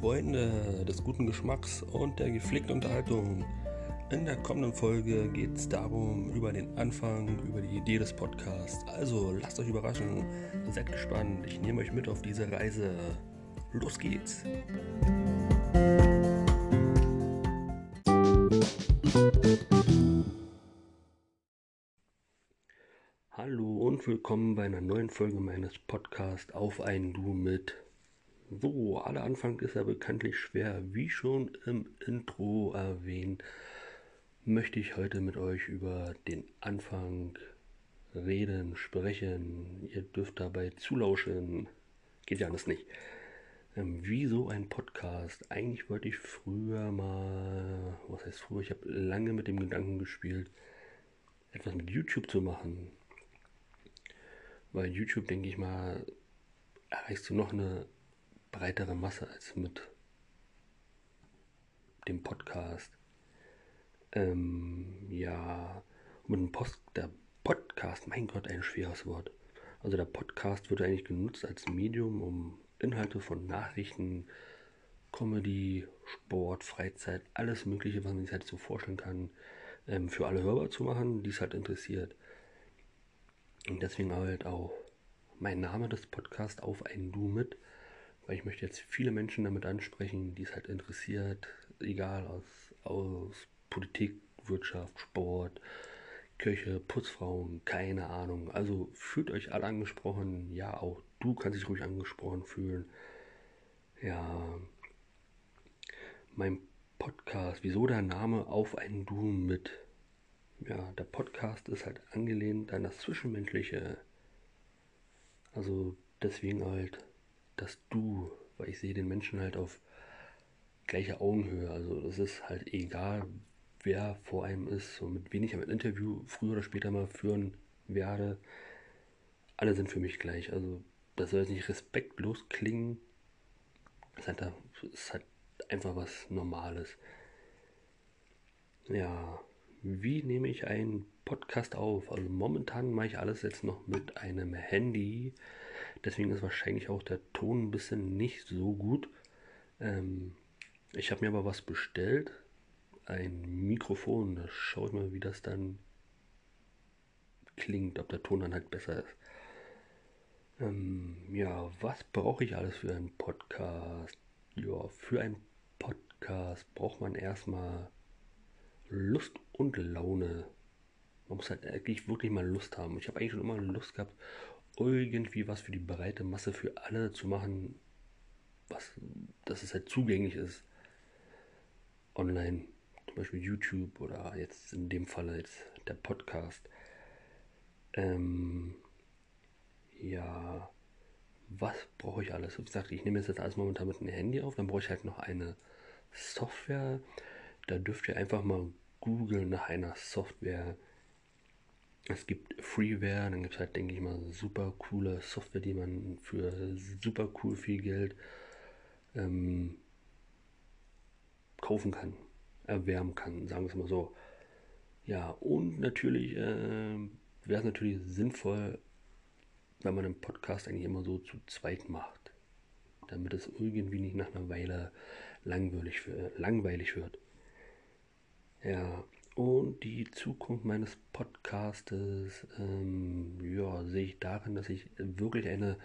Freunde des guten Geschmacks und der gepflegten Unterhaltung. In der kommenden Folge geht es darum, über den Anfang, über die Idee des Podcasts. Also lasst euch überraschen, seid gespannt, ich nehme euch mit auf diese Reise. Los geht's! Hallo und willkommen bei einer neuen Folge meines Podcasts Auf ein Du mit so, aller Anfang ist ja bekanntlich schwer. Wie schon im Intro erwähnt, möchte ich heute mit euch über den Anfang reden, sprechen. Ihr dürft dabei zulauschen. Geht ja alles nicht. Ähm, wieso ein Podcast? Eigentlich wollte ich früher mal, was heißt früher, ich habe lange mit dem Gedanken gespielt, etwas mit YouTube zu machen. Weil YouTube, denke ich mal, erreichst du noch eine breitere Masse als mit dem Podcast. Ähm, ja, mit dem Post, der Podcast, mein Gott, ein schweres Wort. Also der Podcast wird eigentlich genutzt als Medium, um Inhalte von Nachrichten, Comedy, Sport, Freizeit, alles Mögliche, was man sich halt so vorstellen kann, ähm, für alle hörbar zu machen, die es halt interessiert. Und deswegen halt auch mein Name des Podcasts auf ein Du mit weil ich möchte jetzt viele Menschen damit ansprechen, die es halt interessiert, egal aus, aus Politik, Wirtschaft, Sport, Kirche, Putzfrauen, keine Ahnung. Also fühlt euch alle angesprochen. Ja, auch du kannst dich ruhig angesprochen fühlen. Ja, mein Podcast, wieso der Name auf einen Du mit? Ja, der Podcast ist halt angelehnt an das Zwischenmenschliche. Also deswegen halt das Du, weil ich sehe den Menschen halt auf gleicher Augenhöhe. Also es ist halt egal, wer vor einem ist und mit wem ich ein Interview früher oder später mal führen werde. Alle sind für mich gleich. Also das soll jetzt nicht respektlos klingen. Es ist halt, ist halt einfach was Normales. Ja, wie nehme ich einen Podcast auf? Also momentan mache ich alles jetzt noch mit einem Handy. Deswegen ist wahrscheinlich auch der Ton ein bisschen nicht so gut. Ähm, ich habe mir aber was bestellt. Ein Mikrofon. Da schaue ich mal, wie das dann klingt. Ob der Ton dann halt besser ist. Ähm, ja, was brauche ich alles für einen Podcast? Ja, für einen Podcast braucht man erstmal Lust und Laune. Man muss halt eigentlich wirklich mal Lust haben. Ich habe eigentlich schon immer Lust gehabt, irgendwie was für die breite Masse für alle zu machen, was, dass es halt zugänglich ist. Online, zum Beispiel YouTube oder jetzt in dem Fall jetzt der Podcast. Ähm, ja, was brauche ich alles? Wie gesagt, ich nehme jetzt alles momentan mit einem Handy auf, dann brauche ich halt noch eine Software. Da dürft ihr einfach mal googeln nach einer Software, es gibt Freeware, dann gibt es halt, denke ich mal, super coole Software, die man für super cool viel Geld ähm, kaufen kann, erwärmen kann, sagen wir es mal so. Ja, und natürlich äh, wäre es natürlich sinnvoll, wenn man einen Podcast eigentlich immer so zu zweit macht, damit es irgendwie nicht nach einer Weile langweilig, langweilig wird. Ja, und die Zukunft meines Podcastes ähm, ja, sehe ich darin, dass ich wirklich eine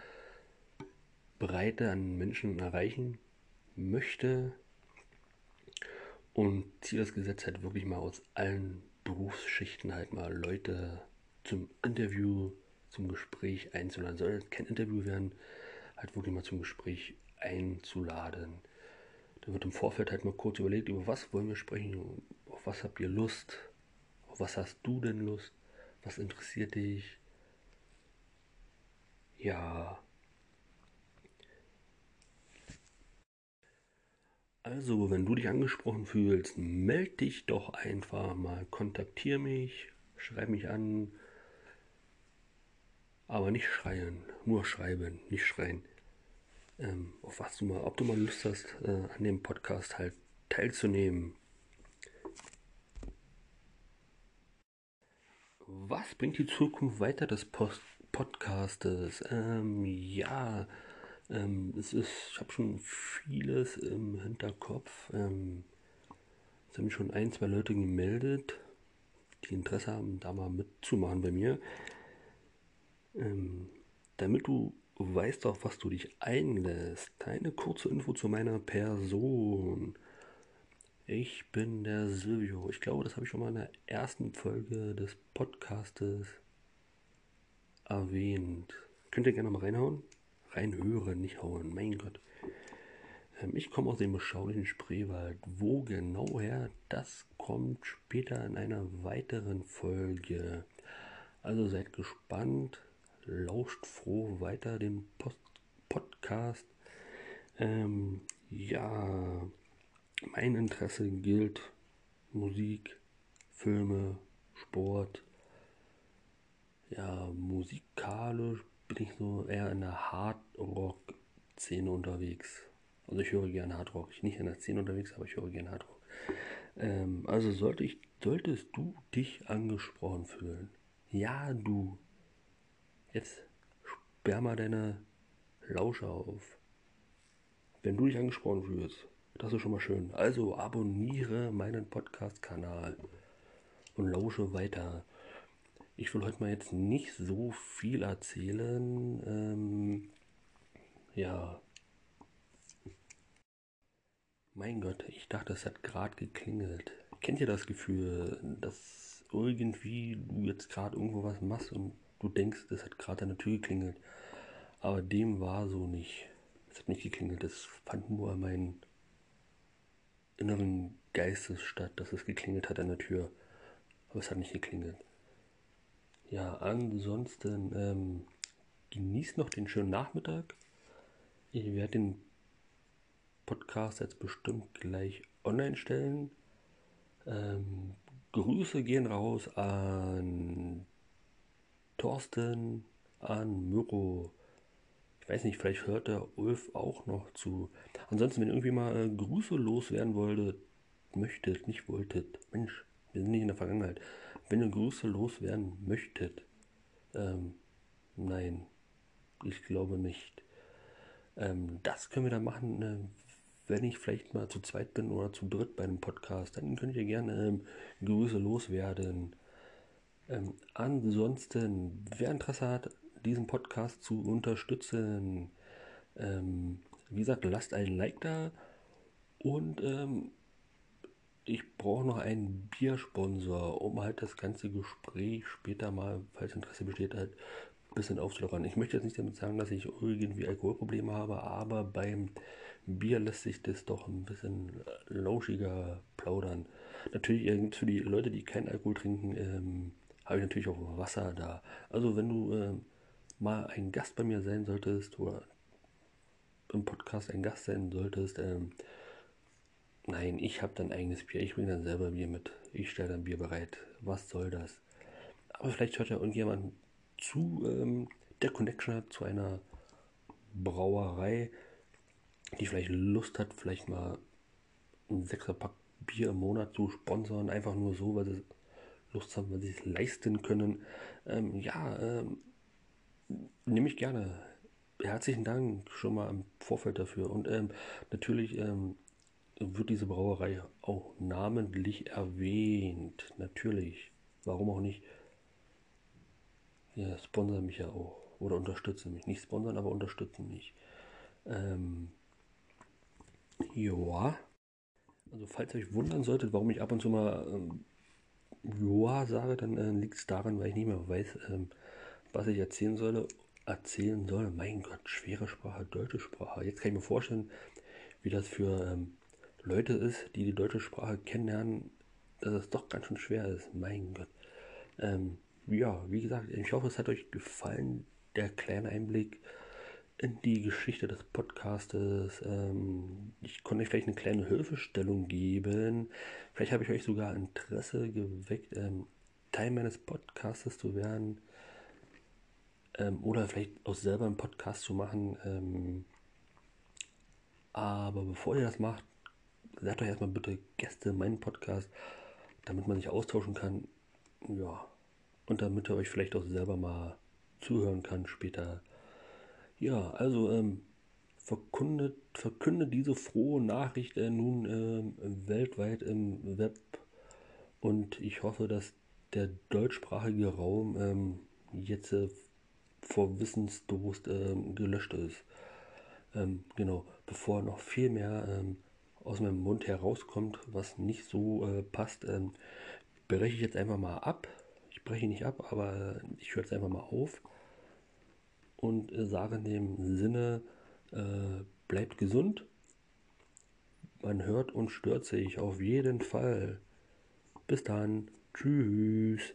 Breite an Menschen erreichen möchte und ziehe das Gesetz halt wirklich mal aus allen Berufsschichten halt mal Leute zum Interview, zum Gespräch einzuladen. Soll kein Interview werden, halt wirklich mal zum Gespräch einzuladen. Da wird im Vorfeld halt mal kurz überlegt, über was wollen wir sprechen, was habt ihr Lust, auf was hast du denn Lust, was interessiert dich. Ja. Also, wenn du dich angesprochen fühlst, melde dich doch einfach mal, kontaktiere mich, schreib mich an, aber nicht schreien, nur schreiben, nicht schreien ähm, auf was du mal, ob du mal Lust hast, äh, an dem Podcast halt teilzunehmen. Was bringt die Zukunft weiter des Post Podcastes? Ähm, ja, Ähm, es ist, ich habe schon vieles im Hinterkopf. Ähm, es haben schon ein, zwei Leute gemeldet, die Interesse haben, da mal mitzumachen bei mir. Ähm, damit du weißt, auf was du dich einlässt. Eine kurze Info zu meiner Person. Ich bin der Silvio. Ich glaube, das habe ich schon mal in der ersten Folge des Podcastes erwähnt. Könnt ihr gerne mal reinhauen? Reinhören, nicht hauen. Mein Gott. Ähm, ich komme aus dem beschaulichen Spreewald. Wo genau her, das kommt später in einer weiteren Folge. Also seid gespannt, lauscht froh weiter den Post Podcast. Ähm, ja, mein Interesse gilt Musik, Filme, Sport. Ja, musikalisch bin ich so eher in der Hard Rock Szene unterwegs. Also ich höre gerne Hard Rock. Ich bin nicht in der Szene unterwegs, aber ich höre gerne Hard Rock. Ähm, also sollte ich, solltest du dich angesprochen fühlen. Ja, du. Jetzt sperr mal deine Lausche auf. Wenn du dich angesprochen fühlst, das ist schon mal schön. Also abonniere meinen Podcast-Kanal und lausche weiter. Ich will heute mal jetzt nicht so viel erzählen. Ähm, ja. Mein Gott, ich dachte, es hat gerade geklingelt. Kennt ihr das Gefühl, dass irgendwie du jetzt gerade irgendwo was machst und du denkst, es hat gerade an der Tür geklingelt? Aber dem war so nicht. Es hat nicht geklingelt. Es fand nur mein inneren Geistes statt, dass es geklingelt hat an der Tür. Aber es hat nicht geklingelt. Ja, ansonsten ähm, genießt noch den schönen Nachmittag. Ich werde den Podcast jetzt bestimmt gleich online stellen. Ähm, Grüße gehen raus an Thorsten, an Myrro, ich weiß nicht, vielleicht hört der Ulf auch noch zu. Ansonsten, wenn ihr irgendwie mal äh, Grüße loswerden wolltet, möchtet, nicht wolltet, Mensch, wir sind nicht in der Vergangenheit. Wenn ihr Grüße loswerden möchtet, ähm, nein, ich glaube nicht. Ähm, das können wir dann machen, äh, wenn ich vielleicht mal zu zweit bin oder zu dritt bei einem Podcast. Dann könnt ihr gerne ähm, Grüße loswerden. Ähm, ansonsten, wer Interesse hat, diesen Podcast zu unterstützen. Ähm, wie gesagt, lasst ein Like da und ähm, ich brauche noch einen Biersponsor, um halt das ganze Gespräch später mal, falls Interesse besteht, halt ein bisschen aufzulockern. Ich möchte jetzt nicht damit sagen, dass ich irgendwie Alkoholprobleme habe, aber beim Bier lässt sich das doch ein bisschen lauschiger plaudern. Natürlich für die Leute, die keinen Alkohol trinken, ähm, habe ich natürlich auch Wasser da. Also wenn du ähm, mal ein Gast bei mir sein solltest oder im Podcast ein Gast sein solltest, ähm, nein, ich habe dann eigenes Bier, ich bringe dann selber Bier mit, ich stelle dann Bier bereit. Was soll das? Aber vielleicht hört ja irgendjemand zu, ähm, der Connection hat zu einer Brauerei, die vielleicht Lust hat, vielleicht mal ein Sechserpack Bier im Monat zu sponsern, einfach nur so, weil sie Lust haben, weil sie es leisten können. Ähm, ja, ähm, nehme ich gerne. Herzlichen Dank schon mal im Vorfeld dafür. Und ähm, natürlich ähm, wird diese Brauerei auch namentlich erwähnt. Natürlich. Warum auch nicht? Ja, sponsern mich ja auch. Oder unterstützen mich. Nicht sponsern, aber unterstützen mich. Ähm, ja. Also falls ihr euch wundern solltet, warum ich ab und zu mal ähm, Joa sage, dann äh, liegt es daran, weil ich nicht mehr weiß, ähm, was ich erzählen soll, erzählen soll. Mein Gott, schwere Sprache, deutsche Sprache. Jetzt kann ich mir vorstellen, wie das für ähm, Leute ist, die die deutsche Sprache kennenlernen, dass es doch ganz schön schwer ist. Mein Gott. Ähm, ja, wie gesagt, ich hoffe, es hat euch gefallen, der kleine Einblick in die Geschichte des Podcastes. Ähm, ich konnte euch vielleicht eine kleine Hilfestellung geben. Vielleicht habe ich euch sogar Interesse geweckt, ähm, Teil meines Podcastes zu werden ähm, oder vielleicht auch selber einen Podcast zu machen. Ähm, aber bevor ihr das macht, seid doch erstmal bitte Gäste in meinem Podcast, damit man sich austauschen kann. Ja, und damit ihr euch vielleicht auch selber mal zuhören kann später. Ja, also ähm, verkündet, verkündet diese frohe Nachricht äh, nun äh, weltweit im Web und ich hoffe, dass der deutschsprachige Raum ähm, jetzt äh, vor Wissensdurst ähm, gelöscht ist. Ähm, genau, bevor noch viel mehr ähm, aus meinem Mund herauskommt, was nicht so äh, passt, ähm, breche ich jetzt einfach mal ab. Ich breche nicht ab, aber äh, ich höre jetzt einfach mal auf und äh, sage in dem Sinne, äh, bleibt gesund. Man hört und stört sich auf jeden Fall. Bis dann. Tschüss.